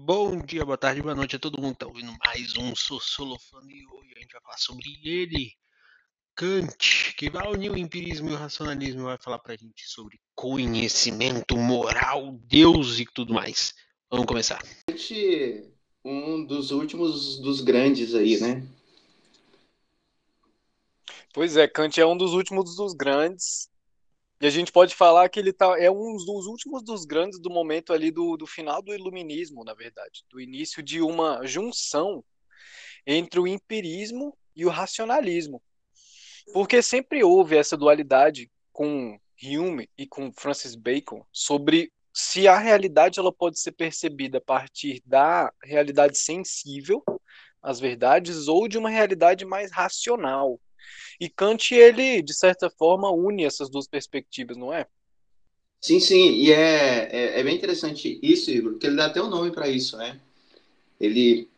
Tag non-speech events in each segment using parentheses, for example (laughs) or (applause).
Bom dia, boa tarde, boa noite a todo mundo que tá ouvindo mais um Sossolofano e hoje a gente vai falar sobre ele, Kant, que vai unir o empirismo e o racionalismo e vai falar pra gente sobre conhecimento, moral, Deus e tudo mais. Vamos começar. Um dos últimos dos grandes aí, né? Pois é, Kant é um dos últimos dos grandes. E a gente pode falar que ele tá, é um dos últimos dos grandes do momento ali do, do final do iluminismo, na verdade, do início de uma junção entre o empirismo e o racionalismo. Porque sempre houve essa dualidade com Hume e com Francis Bacon sobre se a realidade ela pode ser percebida a partir da realidade sensível, as verdades, ou de uma realidade mais racional, e Kant, ele, de certa forma, une essas duas perspectivas, não é? Sim, sim, e é, é, é bem interessante isso, Igor, porque ele dá até um nome para isso, né? Ele,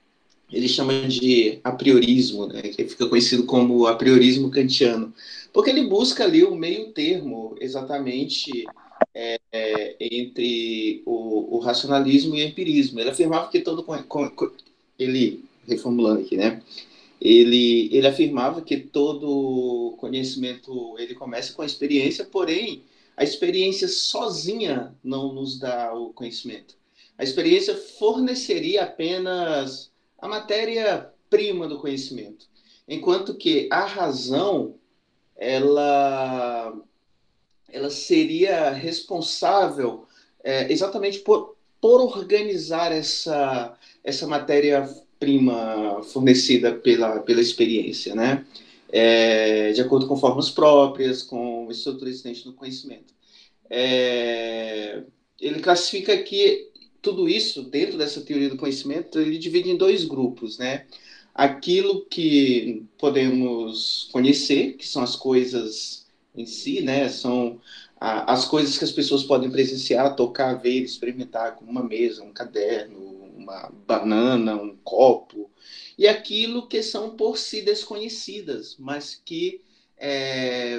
ele chama de apriorismo, né? que fica conhecido como apriorismo kantiano, porque ele busca ali o meio termo, exatamente, é, é, entre o, o, racionalismo e o empirismo. Ele afirmava que todo... Ele, reformulando aqui, né? Ele, ele afirmava que todo conhecimento ele começa com a experiência, porém a experiência sozinha não nos dá o conhecimento. A experiência forneceria apenas a matéria-prima do conhecimento, enquanto que a razão ela ela seria responsável é, exatamente por, por organizar essa essa matéria prima fornecida pela, pela experiência, né? É, de acordo com formas próprias, com estrutura existente do conhecimento. É, ele classifica que tudo isso, dentro dessa teoria do conhecimento, ele divide em dois grupos, né? Aquilo que podemos conhecer, que são as coisas em si, né? São a, as coisas que as pessoas podem presenciar, tocar, ver, experimentar, como uma mesa, um caderno, uma banana, um copo, e aquilo que são por si desconhecidas, mas que é,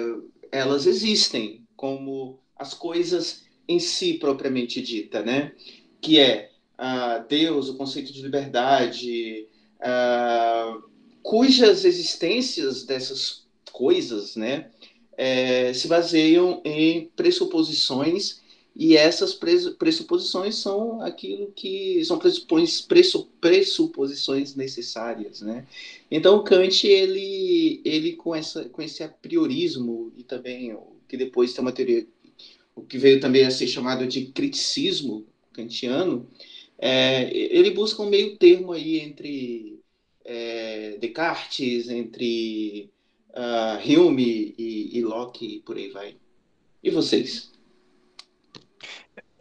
elas existem, como as coisas em si propriamente dita, né? Que é uh, Deus, o conceito de liberdade, uh, cujas existências dessas coisas, né, é, se baseiam em pressuposições e essas pressuposições são aquilo que são pressuposições necessárias, né? Então Kant ele ele com essa com esse apriorismo e também o que depois tem uma teoria o que veio também a ser chamado de criticismo kantiano, é, ele busca um meio termo aí entre é, Descartes, entre uh, Hume e, e Locke e por aí vai. E vocês?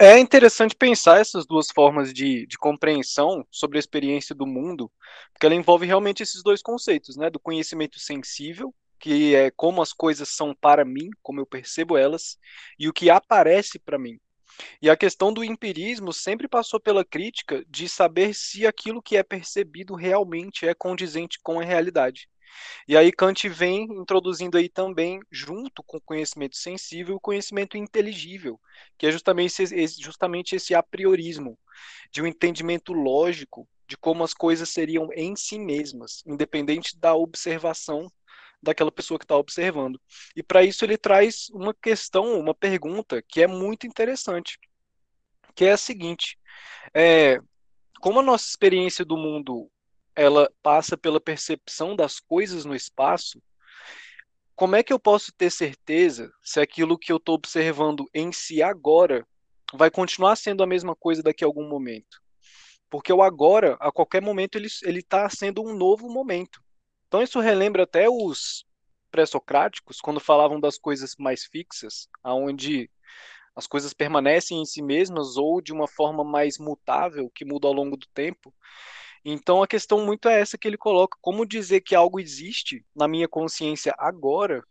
É interessante pensar essas duas formas de, de compreensão sobre a experiência do mundo, porque ela envolve realmente esses dois conceitos, né? Do conhecimento sensível, que é como as coisas são para mim, como eu percebo elas, e o que aparece para mim. E a questão do empirismo sempre passou pela crítica de saber se aquilo que é percebido realmente é condizente com a realidade. E aí Kant vem introduzindo aí também, junto com o conhecimento sensível, o conhecimento inteligível, que é justamente esse, justamente esse apriorismo, de um entendimento lógico de como as coisas seriam em si mesmas, independente da observação daquela pessoa que está observando. E para isso ele traz uma questão, uma pergunta que é muito interessante, que é a seguinte: é, como a nossa experiência do mundo ela passa pela percepção das coisas no espaço, como é que eu posso ter certeza se aquilo que eu estou observando em si agora vai continuar sendo a mesma coisa daqui a algum momento? Porque o agora, a qualquer momento, ele está sendo um novo momento. Então isso relembra até os pré-socráticos, quando falavam das coisas mais fixas, aonde as coisas permanecem em si mesmas ou de uma forma mais mutável, que muda ao longo do tempo. Então a questão muito é essa que ele coloca: como dizer que algo existe na minha consciência agora,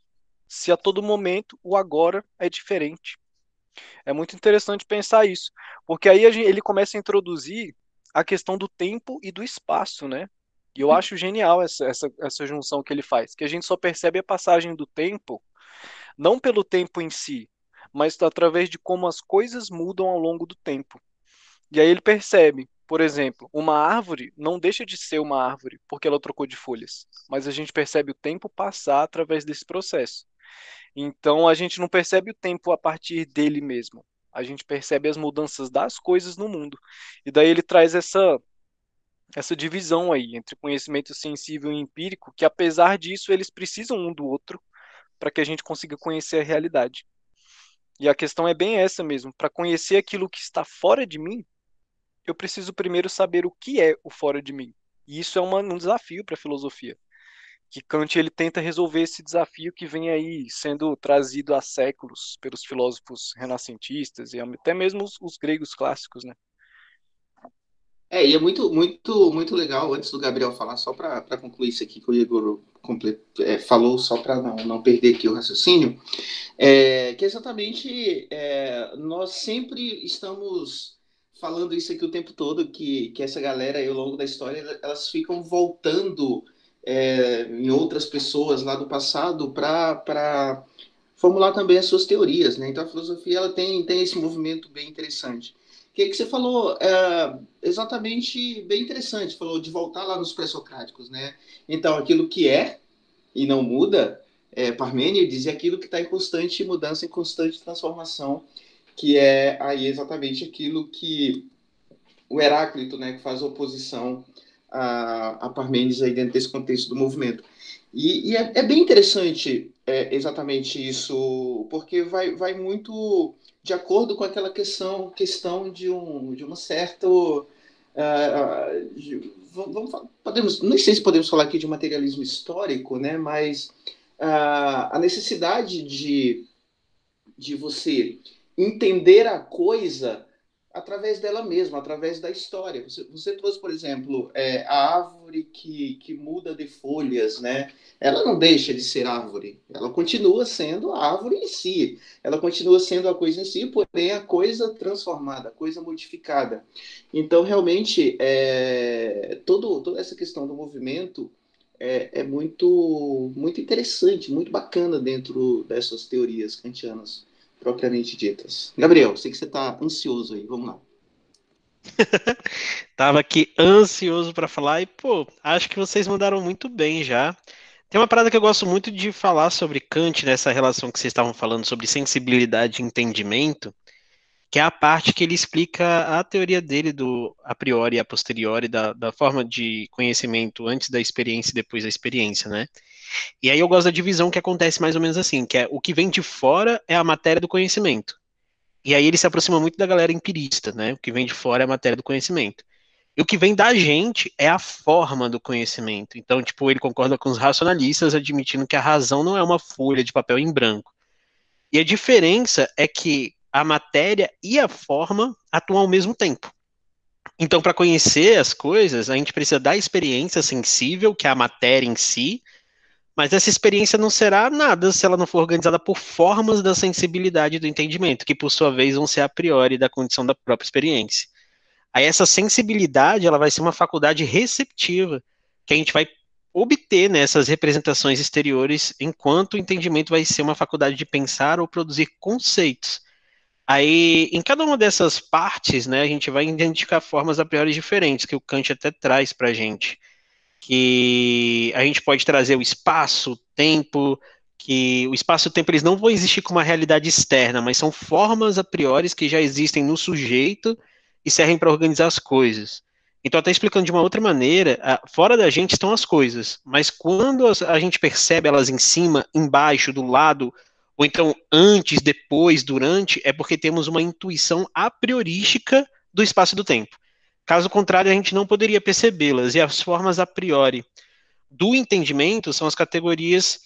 se a todo momento o agora é diferente? É muito interessante pensar isso, porque aí ele começa a introduzir a questão do tempo e do espaço, né? E eu acho genial essa, essa, essa junção que ele faz, que a gente só percebe a passagem do tempo, não pelo tempo em si, mas através de como as coisas mudam ao longo do tempo. E aí ele percebe Por exemplo, uma árvore não deixa de ser uma árvore porque ela trocou de folhas, mas a gente percebe o tempo passar através desse processo. Então a gente não percebe o tempo a partir dele mesmo. A gente percebe as mudanças das coisas no mundo. E daí ele traz essa essa divisão aí entre conhecimento sensível e empírico, que apesar disso eles precisam um do outro para que a gente consiga conhecer a realidade. E a questão é bem essa mesmo. Para conhecer aquilo que está fora de mim, eu preciso primeiro saber o que é o fora de mim. E isso é uma, um desafio para a filosofia. Que Kant ele tenta resolver esse desafio que vem aí sendo trazido há séculos pelos filósofos renascentistas e até mesmo os, os gregos clássicos, né? É, e é muito, muito, muito legal, antes do Gabriel falar, só para concluir isso aqui que o Igor é, falou, só para não, não perder aqui o raciocínio, é, que exatamente é, nós sempre estamos falando isso aqui o tempo todo, que, que essa galera aí, ao longo da história, elas ficam voltando é, em outras pessoas lá do passado para formular também as suas teorias, né? Então a filosofia ela tem, tem esse movimento bem interessante que, que você falou é, exatamente bem interessante, falou de voltar lá nos pré-socráticos, né? Então, aquilo que é e não muda, é, Parmênides, é aquilo que está em constante mudança, em constante transformação, que é aí exatamente aquilo que o Heráclito, né, que faz oposição a, a Parmênides aí dentro desse contexto do movimento. E, e é, é, bem interessante é, exatamente isso, porque vai, vai muito de acordo com aquela questão, questão de, um, de uma certa. Uh, vamos, podemos, não sei se podemos falar aqui de materialismo histórico, né, mas uh, a necessidade de, de você entender a coisa através dela mesma, através da história. Você, você trouxe, por exemplo, é, a árvore que, que muda de folhas, né? Ela não deixa de ser árvore, ela continua sendo a árvore em si, ela continua sendo a coisa em si, porém a coisa transformada, a coisa modificada. Então, realmente, é, todo, toda essa questão do movimento é, é muito, muito interessante, muito bacana dentro dessas teorias kantianas propriamente ditas. Gabriel, sei que você está ansioso aí, vamos lá. (laughs) Tava aqui ansioso para falar e, pô, acho que vocês mandaram muito bem já. Tem uma parada que eu gosto muito de falar sobre Kant, nessa relação que vocês estavam falando sobre sensibilidade e entendimento, que é a parte que ele explica a teoria dele do a priori e a posteriori, da, da forma de conhecimento antes da experiência e depois da experiência, né? E aí eu gosto da divisão que acontece mais ou menos assim, que é o que vem de fora é a matéria do conhecimento. E aí ele se aproxima muito da galera empirista, né? O que vem de fora é a matéria do conhecimento. E o que vem da gente é a forma do conhecimento. Então, tipo, ele concorda com os racionalistas, admitindo que a razão não é uma folha de papel em branco. E a diferença é que a matéria e a forma atuam ao mesmo tempo. Então, para conhecer as coisas, a gente precisa da experiência sensível, que é a matéria em si, mas essa experiência não será nada se ela não for organizada por formas da sensibilidade do entendimento, que por sua vez vão ser a priori da condição da própria experiência. Aí essa sensibilidade, ela vai ser uma faculdade receptiva, que a gente vai obter nessas representações exteriores, enquanto o entendimento vai ser uma faculdade de pensar ou produzir conceitos. Aí, em cada uma dessas partes, né, a gente vai identificar formas a priori diferentes, que o Kant até traz para a gente que a gente pode trazer o espaço, o tempo, que o espaço e o tempo eles não vão existir como uma realidade externa, mas são formas a priori que já existem no sujeito e servem para organizar as coisas. Então, até explicando de uma outra maneira, fora da gente estão as coisas, mas quando a gente percebe elas em cima, embaixo, do lado, ou então antes, depois, durante, é porque temos uma intuição a priorística do espaço e do tempo. Caso contrário, a gente não poderia percebê-las. E as formas a priori do entendimento são as categorias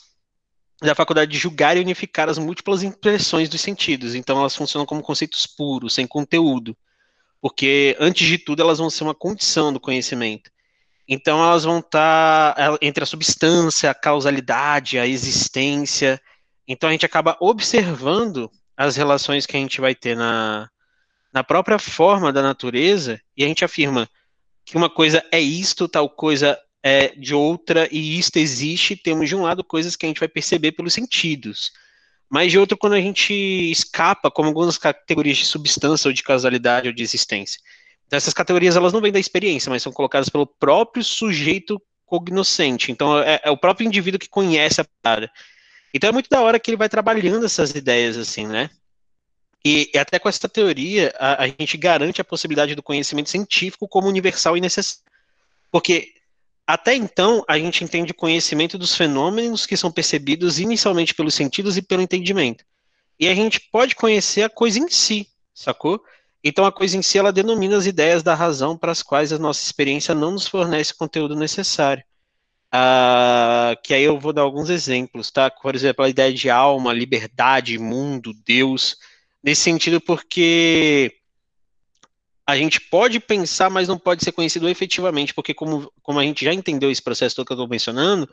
da faculdade de julgar e unificar as múltiplas impressões dos sentidos. Então, elas funcionam como conceitos puros, sem conteúdo. Porque, antes de tudo, elas vão ser uma condição do conhecimento. Então, elas vão estar entre a substância, a causalidade, a existência. Então, a gente acaba observando as relações que a gente vai ter na, na própria forma da natureza e a gente afirma que uma coisa é isto, tal coisa é de outra, e isto existe, temos de um lado coisas que a gente vai perceber pelos sentidos. Mas de outro, quando a gente escapa, como algumas categorias de substância ou de causalidade ou de existência. Então, essas categorias elas não vêm da experiência, mas são colocadas pelo próprio sujeito cognoscente. Então, é, é o próprio indivíduo que conhece a parada. Então, é muito da hora que ele vai trabalhando essas ideias, assim, né? E, e até com essa teoria, a, a, gente garante a possibilidade do conhecimento científico como universal e necessário. Porque até então, a gente entende o conhecimento dos fenômenos que são percebidos inicialmente pelos sentidos e pelo entendimento. E a gente pode conhecer a coisa em si, sacou? Então a coisa em si ela denomina as ideias da razão para as quais a nossa experiência não nos fornece conteúdo necessário. Ah, que aí eu vou dar alguns exemplos, tá? Por exemplo, a ideia de alma, liberdade, mundo, Deus, nesse sentido porque a gente pode pensar, mas não pode ser conhecido efetivamente, porque como, como a gente já entendeu esse processo todo que eu estou mencionando,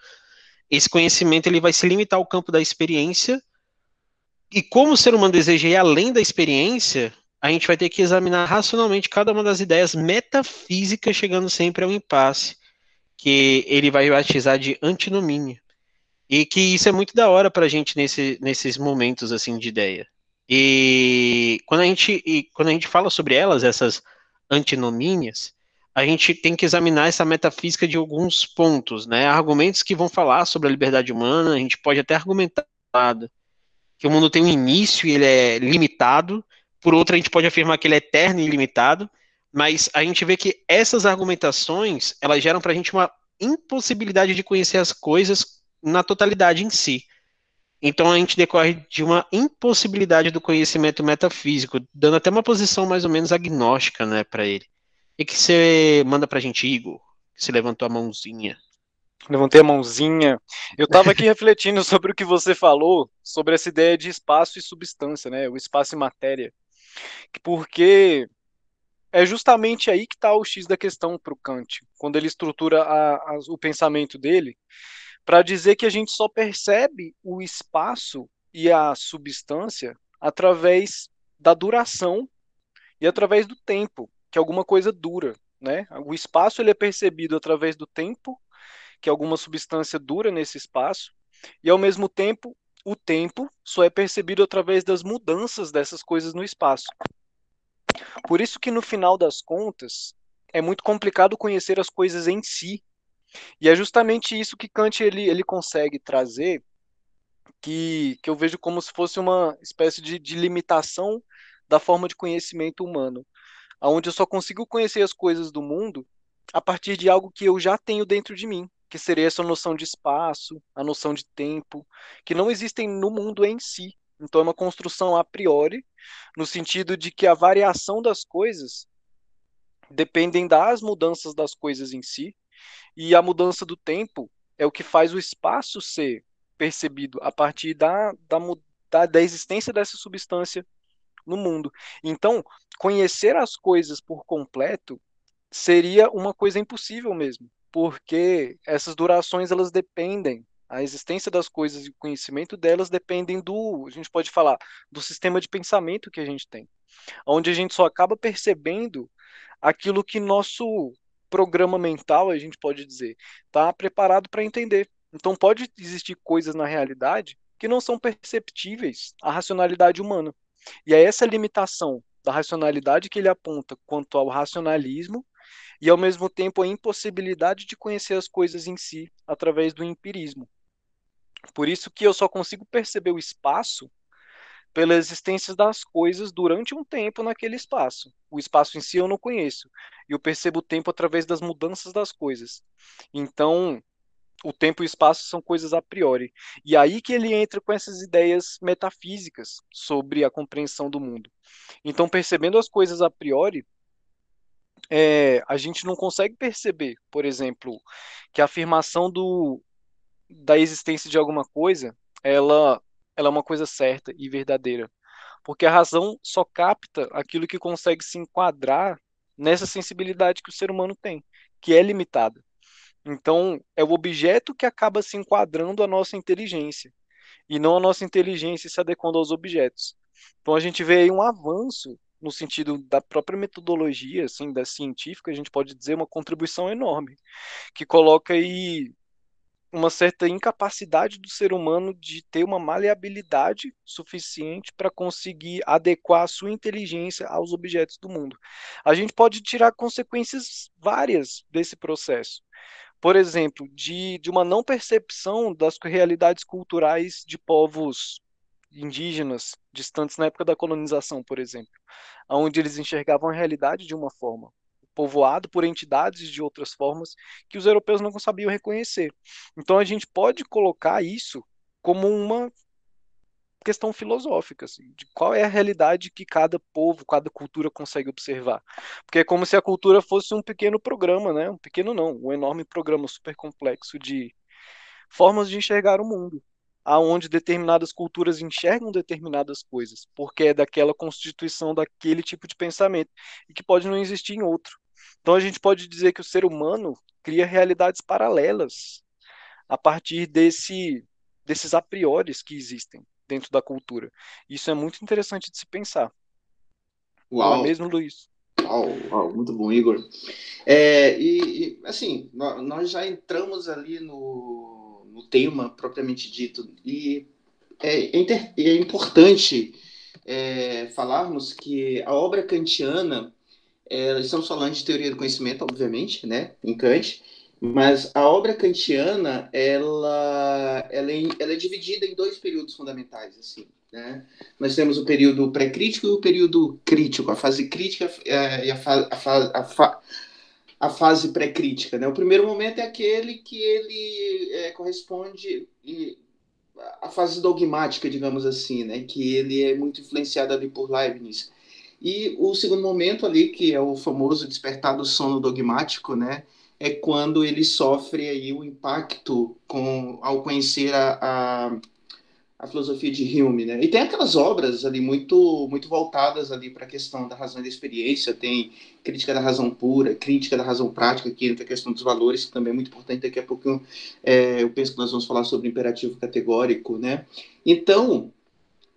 esse conhecimento ele vai se limitar ao campo da experiência, e como o ser humano deseja ir além da experiência, a gente vai ter que examinar racionalmente cada uma das ideias metafísicas, chegando sempre ao impasse, que ele vai batizar de antinomínio. E que isso é muito da hora para a gente nesse, nesses momentos assim de ideia. E quando a gente, e quando a gente fala sobre elas, essas antinomínias, a gente tem que examinar essa metafísica de alguns pontos, né? Argumentos que vão falar sobre a liberdade humana, a gente pode até argumentar que o mundo tem um início e ele é limitado, por outra a gente pode afirmar que ele é eterno e ilimitado, mas a gente vê que essas argumentações, elas geram para a gente uma impossibilidade de conhecer as coisas na totalidade em si. Então a gente decorre de uma impossibilidade do conhecimento metafísico, dando até uma posição mais ou menos agnóstica, né, para ele. E que você manda pra gente, Igor? Que você levantou a mãozinha. Levantei a mãozinha. Eu estava aqui (laughs) refletindo sobre o que você falou, sobre essa ideia de espaço e substância, né? O espaço e matéria. Porque é justamente aí que está o X da questão para o Kant, quando ele estrutura a, a, o pensamento dele para dizer que a gente só percebe o espaço e a substância através da duração e através do tempo, que alguma coisa dura, né? O espaço ele é percebido através do tempo, que alguma substância dura nesse espaço, e ao mesmo tempo o tempo só é percebido através das mudanças dessas coisas no espaço. Por isso que no final das contas é muito complicado conhecer as coisas em si, e é justamente isso que Kant ele, ele consegue trazer, que, que eu vejo como se fosse uma espécie de, de limitação da forma de conhecimento humano, onde eu só consigo conhecer as coisas do mundo a partir de algo que eu já tenho dentro de mim, que seria essa noção de espaço, a noção de tempo, que não existem no mundo em si. Então é uma construção a priori, no sentido de que a variação das coisas dependem das mudanças das coisas em si, e a mudança do tempo é o que faz o espaço ser percebido a partir da, da, da, da existência dessa substância no mundo. Então, conhecer as coisas por completo seria uma coisa impossível mesmo, porque essas durações elas dependem, a existência das coisas e o conhecimento delas dependem do, a gente pode falar, do sistema de pensamento que a gente tem, onde a gente só acaba percebendo aquilo que nosso programa mental, a gente pode dizer, está preparado para entender. Então pode existir coisas na realidade que não são perceptíveis à racionalidade humana. E é essa limitação da racionalidade que ele aponta quanto ao racionalismo e ao mesmo tempo a impossibilidade de conhecer as coisas em si através do empirismo. Por isso que eu só consigo perceber o espaço pela existência das coisas durante um tempo naquele espaço. O espaço em si eu não conheço. E eu percebo o tempo através das mudanças das coisas. Então, o tempo e o espaço são coisas a priori. E aí que ele entra com essas ideias metafísicas sobre a compreensão do mundo. Então, percebendo as coisas a priori, é, a gente não consegue perceber, por exemplo, que a afirmação do, da existência de alguma coisa, ela ela é uma coisa certa e verdadeira. Porque a razão só capta aquilo que consegue se enquadrar nessa sensibilidade que o ser humano tem, que é limitada. Então, é o objeto que acaba se enquadrando a nossa inteligência, e não a nossa inteligência se adequando aos objetos. Então, a gente vê aí um avanço no sentido da própria metodologia, assim, da científica, a gente pode dizer uma contribuição enorme, que coloca aí uma certa incapacidade do ser humano de ter uma maleabilidade suficiente para conseguir adequar a sua inteligência aos objetos do mundo. A gente pode tirar consequências várias desse processo. Por exemplo, de, de uma não percepção das realidades culturais de povos indígenas distantes na época da colonização, por exemplo, onde eles enxergavam a realidade de uma forma, povoado por entidades de outras formas que os europeus não sabiam reconhecer. Então a gente pode colocar isso como uma questão filosófica, assim, de qual é a realidade que cada povo, cada cultura consegue observar. Porque é como se a cultura fosse um pequeno programa, né? Um pequeno não, um enorme programa super complexo de formas de enxergar o mundo aonde determinadas culturas enxergam determinadas coisas, porque é daquela constituição daquele tipo de pensamento e que pode não existir em outro. Então a gente pode dizer que o ser humano cria realidades paralelas a partir desse desses a priores que existem dentro da cultura. Isso é muito interessante de se pensar. Uau. Não é mesmo, Luiz? Uau, uau, muito bom, Igor. É, e, e, assim, nós já entramos ali no, o tema propriamente dito. E é, é, é importante é, falarmos que a obra kantiana, é, estamos falando de teoria do conhecimento, obviamente, né, em Kant, mas a obra kantiana, ela, ela, é, ela é dividida em dois períodos fundamentais, assim, né? Nós temos o período pré-crítico e o período crítico, a fase crítica é, e a, fa, a, fa, a, fa, a fase pré-crítica. Né? O primeiro momento é aquele que ele é, corresponde à fase dogmática, digamos assim, né? que ele é muito influenciado ali por Leibniz. E o segundo momento ali, que é o famoso despertar do sono dogmático, né? é quando ele sofre aí o impacto com, ao conhecer a, a a filosofia de Hume, né? E tem aquelas obras ali muito muito voltadas ali para a questão da razão e da experiência, tem crítica da razão pura, crítica da razão prática, que entra a questão dos valores, que também é muito importante. Daqui a pouco é, eu penso que nós vamos falar sobre imperativo categórico, né? Então,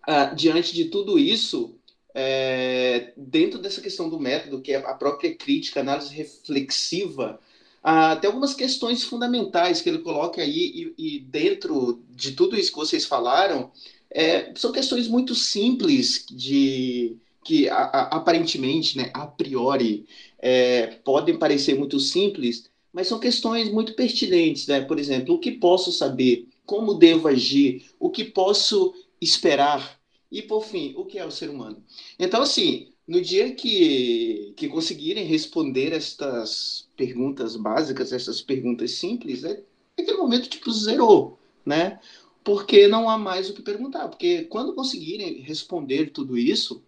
ah, diante de tudo isso, é, dentro dessa questão do método, que é a própria crítica, análise reflexiva, ah, tem algumas questões fundamentais que ele coloca aí, e, e dentro de tudo isso que vocês falaram, é, são questões muito simples de que a, a, aparentemente, né, a priori, é, podem parecer muito simples, mas são questões muito pertinentes, né? Por exemplo, o que posso saber, como devo agir, o que posso esperar e, por fim, o que é o ser humano. Então, assim, no dia que, que conseguirem responder estas perguntas básicas, essas perguntas simples, é, aquele momento tipo zerou, né? Porque não há mais o que perguntar. Porque quando conseguirem responder tudo isso,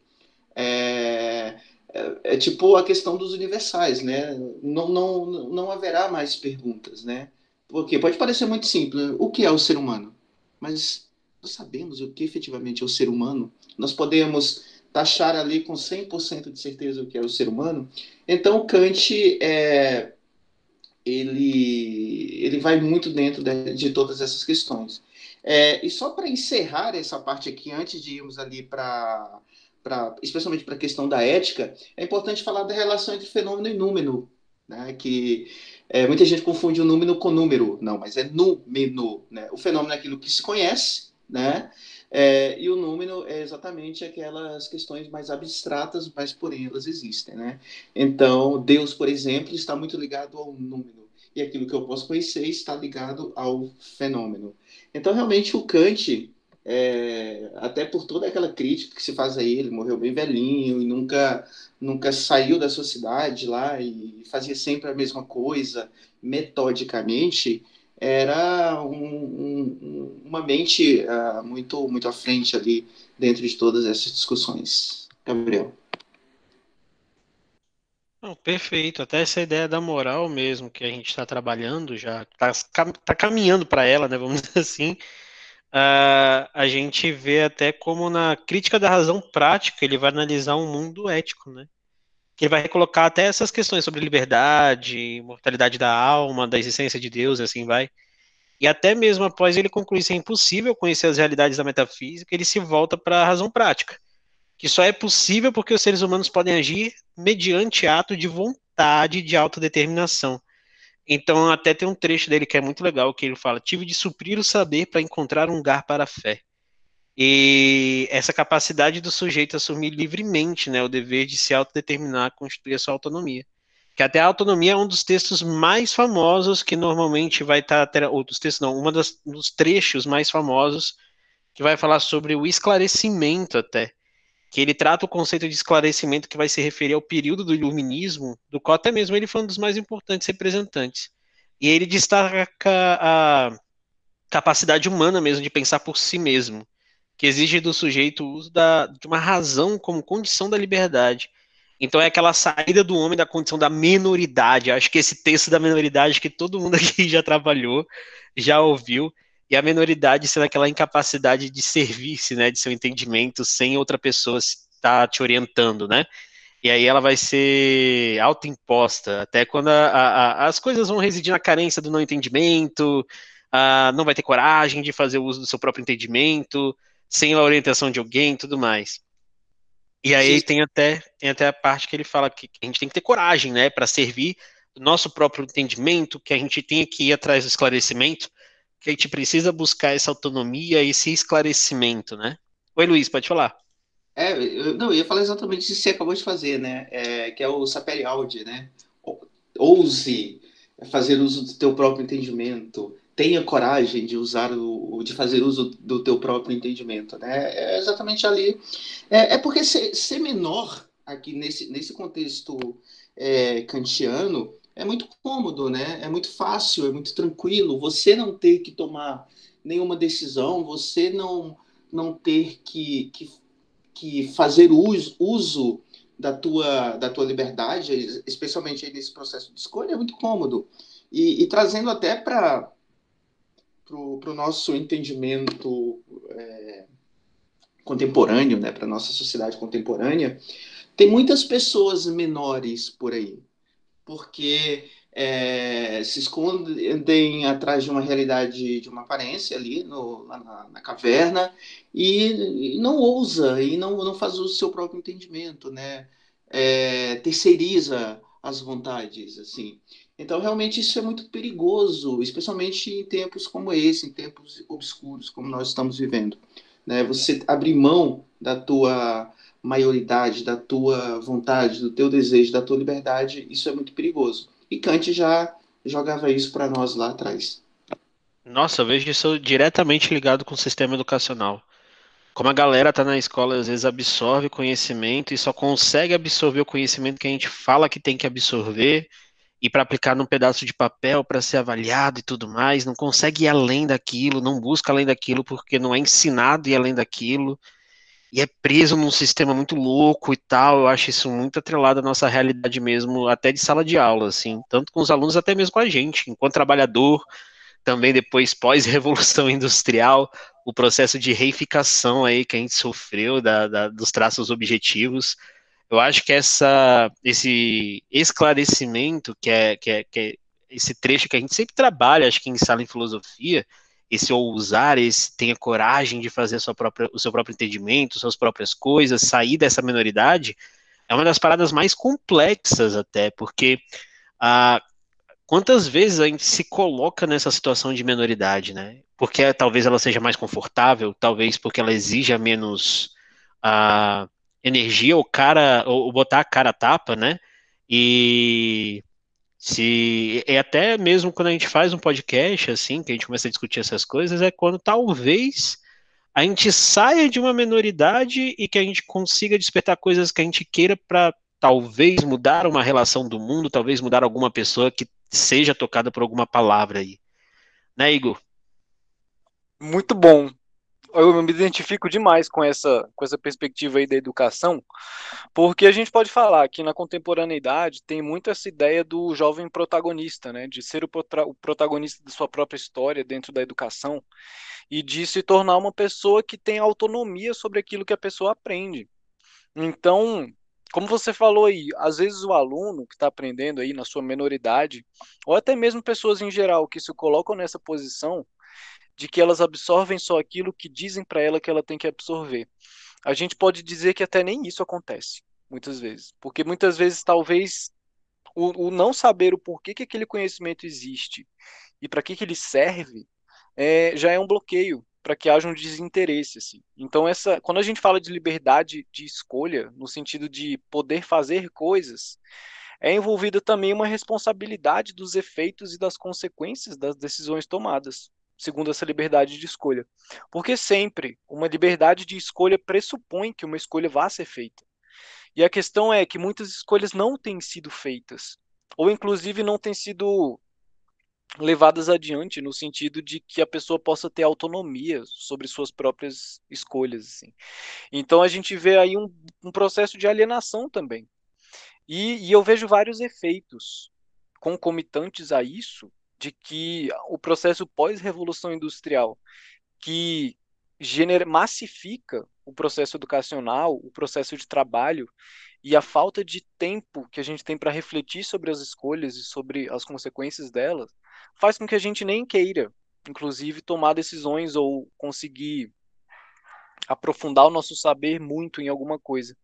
é, é, é, tipo a questão dos universais, né? Não, não, não haverá mais perguntas, né? Porque pode parecer muito simples. O que é o ser humano? Mas sabemos o que efetivamente é o ser humano. Nós podemos taxar ali com 100% de certeza o que é o ser humano. Então, Kant é, ele, ele vai muito dentro de, de todas essas questões. É, e só para encerrar essa parte aqui, antes de irmos ali para, especialmente para a questão da ética, é importante falar da relação entre fenômeno e número, né? que é, muita gente confunde o número com número, não, mas é número. Né? O fenômeno é aquilo que se conhece, né? É, e o número é exatamente aquelas questões mais abstratas, mas porém elas existem, né? Então, Deus, por exemplo, está muito ligado ao número. E aquilo que eu posso conhecer está ligado ao fenômeno. Então, realmente, o Kant, é, até por toda aquela crítica que se faz a ele, morreu bem velhinho e nunca, nunca saiu da sociedade lá e fazia sempre a mesma coisa metodicamente, era um, um, uma mente uh, muito, muito à frente ali dentro de todas essas discussões. Gabriel. Não, perfeito. Até essa ideia da moral mesmo que a gente está trabalhando já está tá caminhando para ela, né? Vamos (laughs) dizer assim. Uh, a gente vê até como na crítica da razão prática ele vai analisar um mundo ético, né? Que vai colocar até essas questões sobre liberdade, mortalidade da alma, da existência de Deus, assim vai. E até mesmo após ele concluir ser impossível conhecer as realidades da metafísica, ele se volta para a razão prática, que só é possível porque os seres humanos podem agir mediante ato de vontade de autodeterminação. Então, até tem um trecho dele que é muito legal, que ele fala: Tive de suprir o saber para encontrar um lugar para a fé. E essa capacidade do sujeito assumir livremente né, o dever de se autodeterminar, constituir a sua autonomia. Que até a autonomia é um dos textos mais famosos que normalmente vai estar. Tá, ou dos textos, não, um dos trechos mais famosos que vai falar sobre o esclarecimento até que ele trata o conceito de esclarecimento que vai se referir ao período do iluminismo, do qual até mesmo ele foi um dos mais importantes representantes. E ele destaca a capacidade humana mesmo de pensar por si mesmo, que exige do sujeito o uso da, de uma razão como condição da liberdade. Então é aquela saída do homem da condição da menoridade. Acho que esse texto da menoridade que todo mundo (laughs) aqui já trabalhou, já ouviu, e a menoridade sendo aquela incapacidade de servir-se, né, de seu entendimento, sem outra pessoa estar te orientando, né? E aí ela vai ser autoimposta, até quando a, a, as coisas vão residir na carência do não entendimento, a, não vai ter coragem de fazer o uso do seu próprio entendimento, sem a orientação de alguém tudo mais. E aí tem até, tem até a parte que ele fala que a gente tem que ter coragem, né, para servir o nosso próprio entendimento, que a gente tem que ir atrás do esclarecimento, que a gente precisa buscar essa autonomia, esse esclarecimento, né? Oi, Luiz, pode falar. É, eu, não, eu ia falar exatamente isso que você acabou de fazer, né? É, que é o Sapere Aude, né? Ouse fazer uso do teu próprio entendimento, tenha coragem de usar o, de fazer uso do teu próprio entendimento, né? É exatamente ali. É, é porque ser, ser menor aqui nesse, nesse contexto é, kantiano é muito cômodo, né? É muito fácil, é muito tranquilo. Você não ter que tomar nenhuma decisão, você não não ter que, que, que fazer uso, uso da tua da tua liberdade, especialmente nesse processo de escolha, é muito cômodo. E, e trazendo até para o nosso entendimento é, contemporâneo, né, para nossa sociedade contemporânea, tem muitas pessoas menores por aí, porque é, se escondem atrás de uma realidade, de uma aparência ali no, na, na, caverna e, e, não ousa e não, não faz o seu próprio entendimento, né? É, terceiriza as vontades, assim. Então, realmente, isso é muito perigoso, especialmente em tempos como esse, em tempos obscuros como nós estamos vivendo. Né? Você abrir mão da tua maioridade, da tua vontade, do teu desejo, da tua liberdade, isso é muito perigoso. E Kant já jogava isso para nós lá atrás. Nossa, eu vejo isso diretamente ligado com o sistema educacional. Como a galera tá na escola, às vezes absorve conhecimento e só consegue absorver o conhecimento que a gente fala que tem que absorver e para aplicar num pedaço de papel para ser avaliado e tudo mais, não consegue ir além daquilo, não busca além daquilo porque não é ensinado ir além daquilo e é preso num sistema muito louco e tal. Eu acho isso muito atrelado à nossa realidade mesmo, até de sala de aula, assim, tanto com os alunos, até mesmo com a gente, enquanto trabalhador, também depois pós-revolução (laughs) industrial, o processo de reificação aí que a gente sofreu da, da, dos traços objetivos. Eu acho que essa, esse esclarecimento, que é, que, é, que é esse trecho que a gente sempre trabalha, acho que em sala em filosofia, esse ousar, esse tenha coragem de fazer própria, o seu próprio entendimento, suas próprias coisas, sair dessa minoridade, é uma das paradas mais complexas até, porque ah, quantas vezes a gente se coloca nessa situação de minoridade, né? Porque talvez ela seja mais confortável, talvez porque ela exija menos ah, energia, ou cara, ou botar a cara a tapa, né? E se é até mesmo quando a gente faz um podcast assim, que a gente começa a discutir essas coisas, é quando talvez a gente saia de uma minoridade e que a gente consiga despertar coisas que a gente queira para talvez mudar uma relação do mundo, talvez mudar alguma pessoa que seja tocada por alguma palavra aí. Né, Igor? Muito bom eu me identifico demais com essa, com essa perspectiva aí da educação, porque a gente pode falar que na contemporaneidade tem muito essa ideia do jovem protagonista, né, de ser o, o protagonista de sua própria história dentro da educação e de se tornar uma pessoa que tem autonomia sobre aquilo que a pessoa aprende. Então, como você falou aí, às vezes o aluno que está aprendendo aí na sua menoridade, ou até mesmo pessoas em geral que se colocam nessa posição, de que elas absorvem só aquilo que dizem para ela que ela tem que absorver. A gente pode dizer que até nem isso acontece, muitas vezes, porque muitas vezes talvez o, o não saber o porquê que aquele conhecimento existe e para que, que ele serve é, já é um bloqueio para que haja um desinteresse. Assim. Então, essa, quando a gente fala de liberdade de escolha, no sentido de poder fazer coisas, é envolvida também uma responsabilidade dos efeitos e das consequências das decisões tomadas, segundo essa liberdade de escolha. Porque sempre uma liberdade de escolha pressupõe que uma escolha vá ser feita. E a questão é que muitas escolhas não têm sido feitas, ou inclusive não têm sido levadas adiante no sentido de que a pessoa possa ter autonomia sobre suas próprias escolhas. Assim. Então a gente vê aí um, um processo de alienação também. E, e eu vejo vários efeitos concomitantes a isso, de que o processo pós-revolução industrial, que gener massifica o processo educacional, o processo de trabalho e a falta de tempo que a gente tem para refletir sobre as escolhas e sobre as consequências delas, faz com que a gente nem queira, inclusive, tomar decisões ou conseguir aprofundar o nosso saber muito em alguma coisa,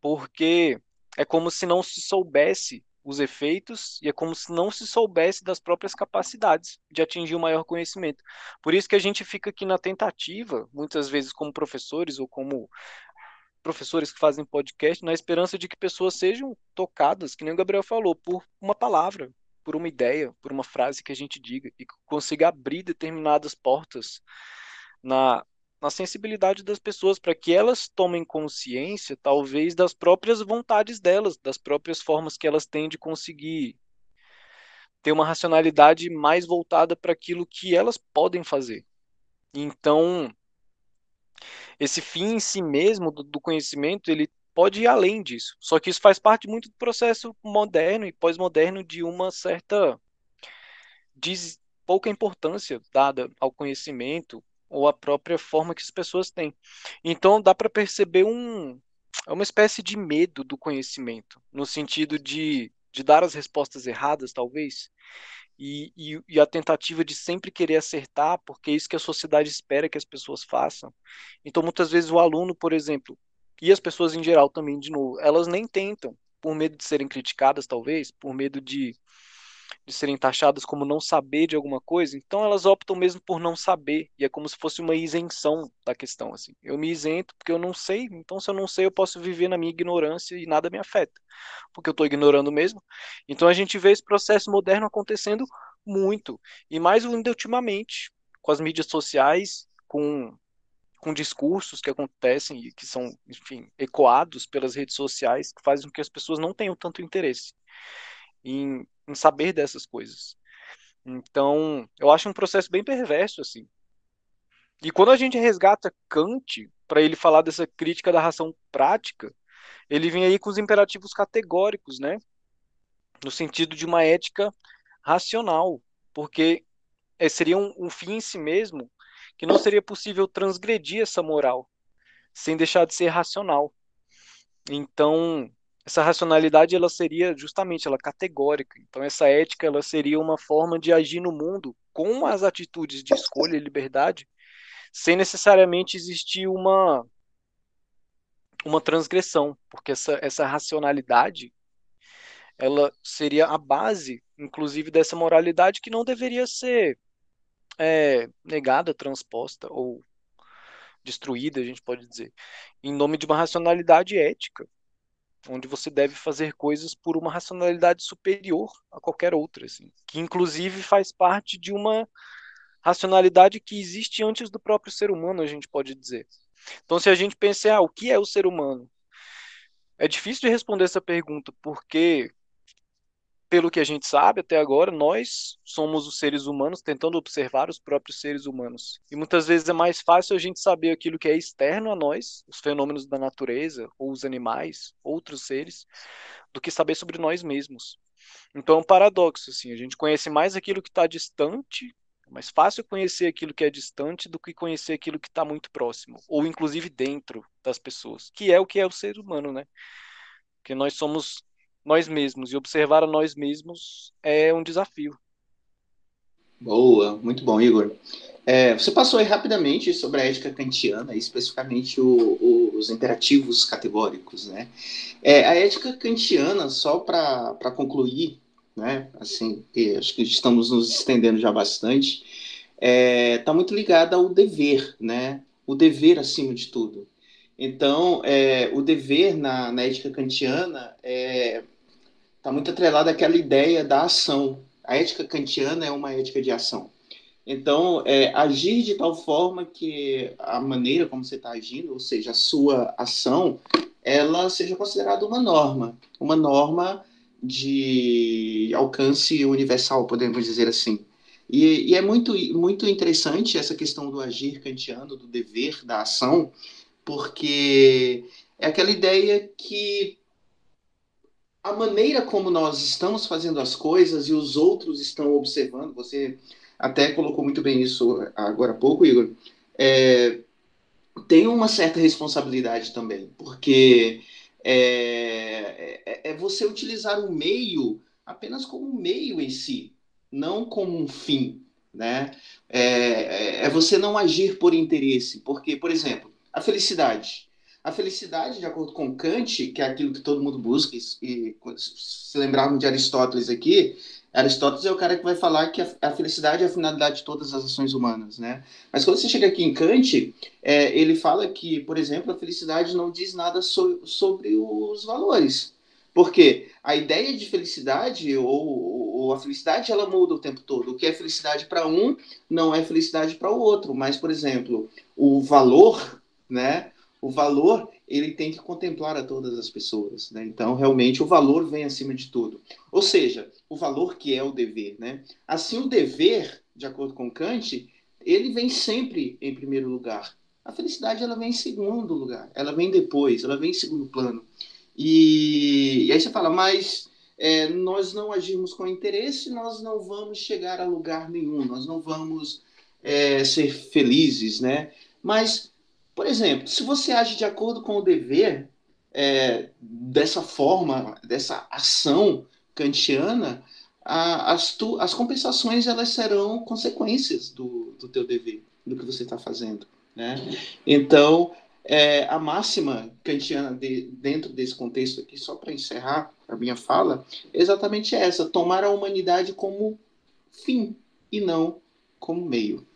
porque é como se não se soubesse os efeitos e é como se não se soubesse das próprias capacidades de atingir o maior conhecimento. Por isso que a gente fica aqui na tentativa, muitas vezes como professores ou como professores que fazem podcast, na esperança de que pessoas sejam tocadas, que nem o Gabriel falou, por uma palavra, por uma ideia, por uma frase que a gente diga e consiga abrir determinadas portas na na sensibilidade das pessoas, para que elas tomem consciência, talvez, das próprias vontades delas, das próprias formas que elas têm de conseguir ter uma racionalidade mais voltada para aquilo que elas podem fazer. Então, esse fim em si mesmo do, do conhecimento, ele pode ir além disso. Só que isso faz parte muito do processo moderno e pós-moderno de uma certa diz pouca importância dada ao conhecimento, ou a própria forma que as pessoas têm. Então dá para perceber um é uma espécie de medo do conhecimento, no sentido de, de dar as respostas erradas, talvez, e, e, e, a tentativa de sempre querer acertar, porque é isso que a sociedade espera que as pessoas façam. Então, muitas vezes, o aluno, por exemplo, e as pessoas em geral também, de novo, elas nem tentam, por medo de serem criticadas, talvez, por medo de de serem taxadas como não saber de alguma coisa, então elas optam mesmo por não saber, e é como se fosse uma isenção da questão, assim. Eu me isento porque eu não sei, então se eu não sei, eu posso viver na minha ignorância e nada me afeta, porque eu estou ignorando mesmo. Então a gente vê esse processo moderno acontecendo muito, e mais ainda ultimamente, com as mídias sociais, com com discursos que acontecem e que são, enfim, ecoados pelas redes sociais, que fazem com que as pessoas não tenham tanto interesse em em saber dessas coisas. Então, eu acho um processo bem perverso, assim. E quando a gente resgata Kant, para ele falar dessa crítica da ração prática, ele vem aí com os imperativos categóricos, né? No sentido de uma ética racional, porque é, seria um, um fim em si mesmo que não seria possível transgredir essa moral sem deixar de ser racional. Então, essa racionalidade ela seria justamente ela categórica. Então essa ética ela seria uma forma de agir no mundo com as atitudes de escolha e liberdade, sem necessariamente existir uma uma transgressão, porque essa essa racionalidade ela seria a base, inclusive dessa moralidade que não deveria ser é, negada, transposta ou destruída, a gente pode dizer, em nome de uma racionalidade ética onde você deve fazer coisas por uma racionalidade superior a qualquer outra, assim, que inclusive faz parte de uma racionalidade que existe antes do próprio ser humano, a gente pode dizer. Então, se a gente pensar, ah, o que é o ser humano? É difícil de responder essa pergunta, porque pelo que a gente sabe até agora, nós somos os seres humanos tentando observar os próprios seres humanos. E muitas vezes é mais fácil a gente saber aquilo que é externo a nós, os fenômenos da natureza, ou os animais, outros seres, do que saber sobre nós mesmos. Então é um paradoxo, assim, a gente conhece mais aquilo que está distante, é mais fácil conhecer aquilo que é distante do que conhecer aquilo que está muito próximo, ou inclusive dentro das pessoas, que é o que é o ser humano, né? Porque nós somos nós mesmos e observar a nós mesmos é um desafio. Boa, muito bom, Igor. É, você passou aí rapidamente sobre a ética kantiana, especificamente o, o, os imperativos categóricos, né? É, a ética kantiana, só para concluir, né? Assim, acho que estamos nos estendendo já bastante, está é, tá muito ligada ao dever, né? O dever acima de tudo. Então, é, o dever na, na ética kantiana é, tá muito atrelado àquela ideia da ação. A ética kantiana é uma ética de ação. Então, é, agir de tal forma que a maneira como você está agindo, ou seja, a sua ação, ela seja considerada uma norma, uma norma de alcance universal, podemos dizer assim. E, e, é muito, muito interessante essa questão do agir kantiano, do dever, da ação, porque é aquela ideia que a maneira como nós estamos fazendo as coisas e os outros estão observando, você até colocou muito bem isso agora há pouco, Igor, é, tem uma certa responsabilidade também, porque é, é, é, você utilizar o meio apenas como um meio em si, não como um fim, né? É, é, é você não agir por interesse, porque, por exemplo, a felicidade. A felicidade, de acordo com Kant, que é aquilo que todo mundo busca, e, se lembrarmos de Aristóteles aqui, Aristóteles é o cara que vai falar que a, a, felicidade é a finalidade de todas as ações humanas, né? Mas quando você chega aqui em Kant, é, ele fala que, por exemplo, a felicidade não diz nada so, sobre os valores. Porque a ideia de felicidade ou, ou, a felicidade ela muda o tempo todo. O que é felicidade para um não é felicidade para o outro. Mas, por exemplo, o valor, né? O valor ele tem que contemplar a todas as pessoas, né? Então, realmente, o valor vem acima de tudo. Ou seja, o valor que é o dever, né? Assim, o dever, de acordo com Kant, ele vem sempre em primeiro lugar. A felicidade, ela vem em segundo lugar. Ela vem depois, ela vem em segundo plano. E, e aí você fala, mas é, nós não agimos com interesse, nós não vamos chegar a lugar nenhum, nós não vamos é, ser felizes, né? Mas por exemplo, se você age de acordo com o dever, é, dessa forma, dessa ação kantiana, a, as, tu, as compensações elas serão consequências do, do teu dever, do que você está fazendo. Né? Então, é, a máxima kantiana de, dentro desse contexto aqui, só para encerrar a minha fala, é exatamente essa: tomar a humanidade como fim e não como meio.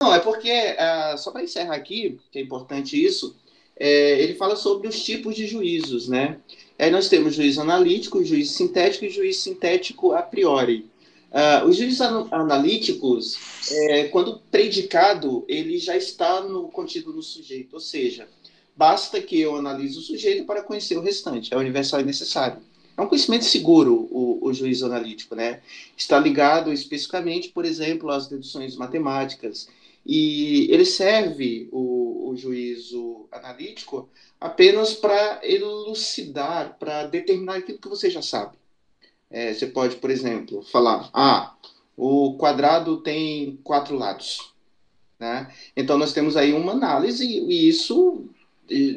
Não, é porque, uh, só para encerrar aqui, que é importante isso, é, ele fala sobre os tipos de juízos, né? Aí nós temos juízo analítico, juízo sintético e juízo sintético a priori. Uh, os juízos analíticos, é, quando predicado, ele já está no, contido no sujeito, ou seja, basta que eu analise o sujeito para conhecer o restante, é universal e necessário. É um conhecimento seguro o, o juízo analítico, né? Está ligado especificamente, por exemplo, às deduções matemáticas. E ele serve, o, o juízo analítico, apenas para elucidar, para determinar aquilo que você já sabe. É, você pode, por exemplo, falar: ah, o quadrado tem quatro lados. Né? Então, nós temos aí uma análise, e isso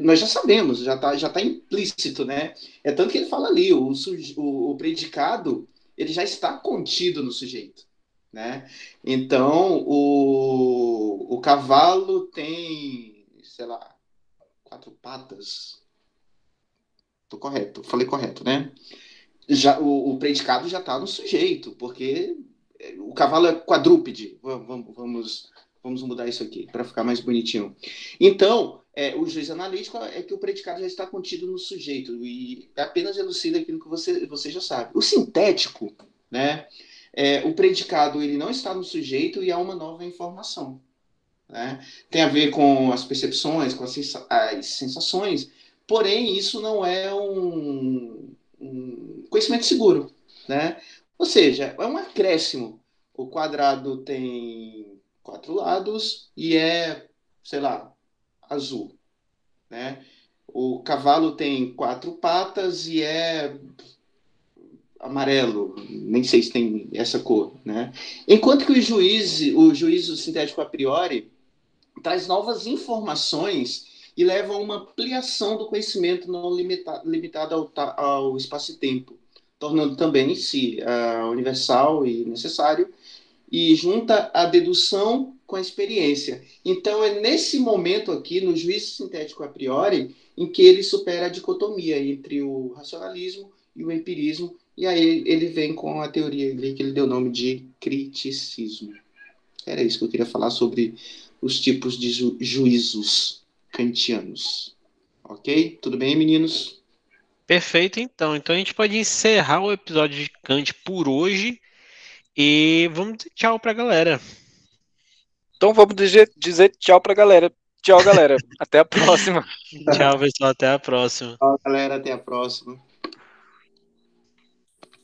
nós já sabemos, já está já tá implícito, né? É tanto que ele fala ali, o, o, o predicado, ele já está contido no sujeito, né? Então, o, o cavalo tem, sei lá, quatro patas. Tô correto, falei correto, né? Já, o, o predicado já está no sujeito, porque o cavalo é quadrúpede. Vamos, vamos, vamos mudar isso aqui para ficar mais bonitinho. Então, é, o juiz analítico é que o predicado já está contido no sujeito e apenas elucida aquilo que você, você já sabe. O sintético, né? É, o predicado ele não está no sujeito e há uma nova informação. Né? Tem a ver com as percepções, com as, sensa as sensações, porém isso não é um, um conhecimento seguro. Né? Ou seja, é um acréscimo. O quadrado tem quatro lados e é, sei lá, azul. Né? O cavalo tem quatro patas e é amarelo, nem sei se tem essa cor, né? Enquanto que o juiz, o juízo sintético a priori, traz novas informações e leva a uma ampliação do conhecimento não limita, limitado ao, ao espaço e tempo, tornando também se uh, universal e necessário e junta a dedução com a experiência. Então, é nesse momento aqui, no juízo sintético a priori, em que ele supera a dicotomia entre o racionalismo e o empirismo, e aí ele vem com a teoria que ele deu o nome de criticismo. Era isso que eu queria falar sobre os tipos de ju juízos kantianos. Ok? Tudo bem, meninos? Perfeito, então. Então a gente pode encerrar o episódio de Kant por hoje e vamos dizer tchau pra galera. Então vamos dizer, dizer tchau pra galera. Tchau, galera. (laughs) até a próxima. tchau, pessoal. Até a próxima. Tchau, galera. Até a próxima.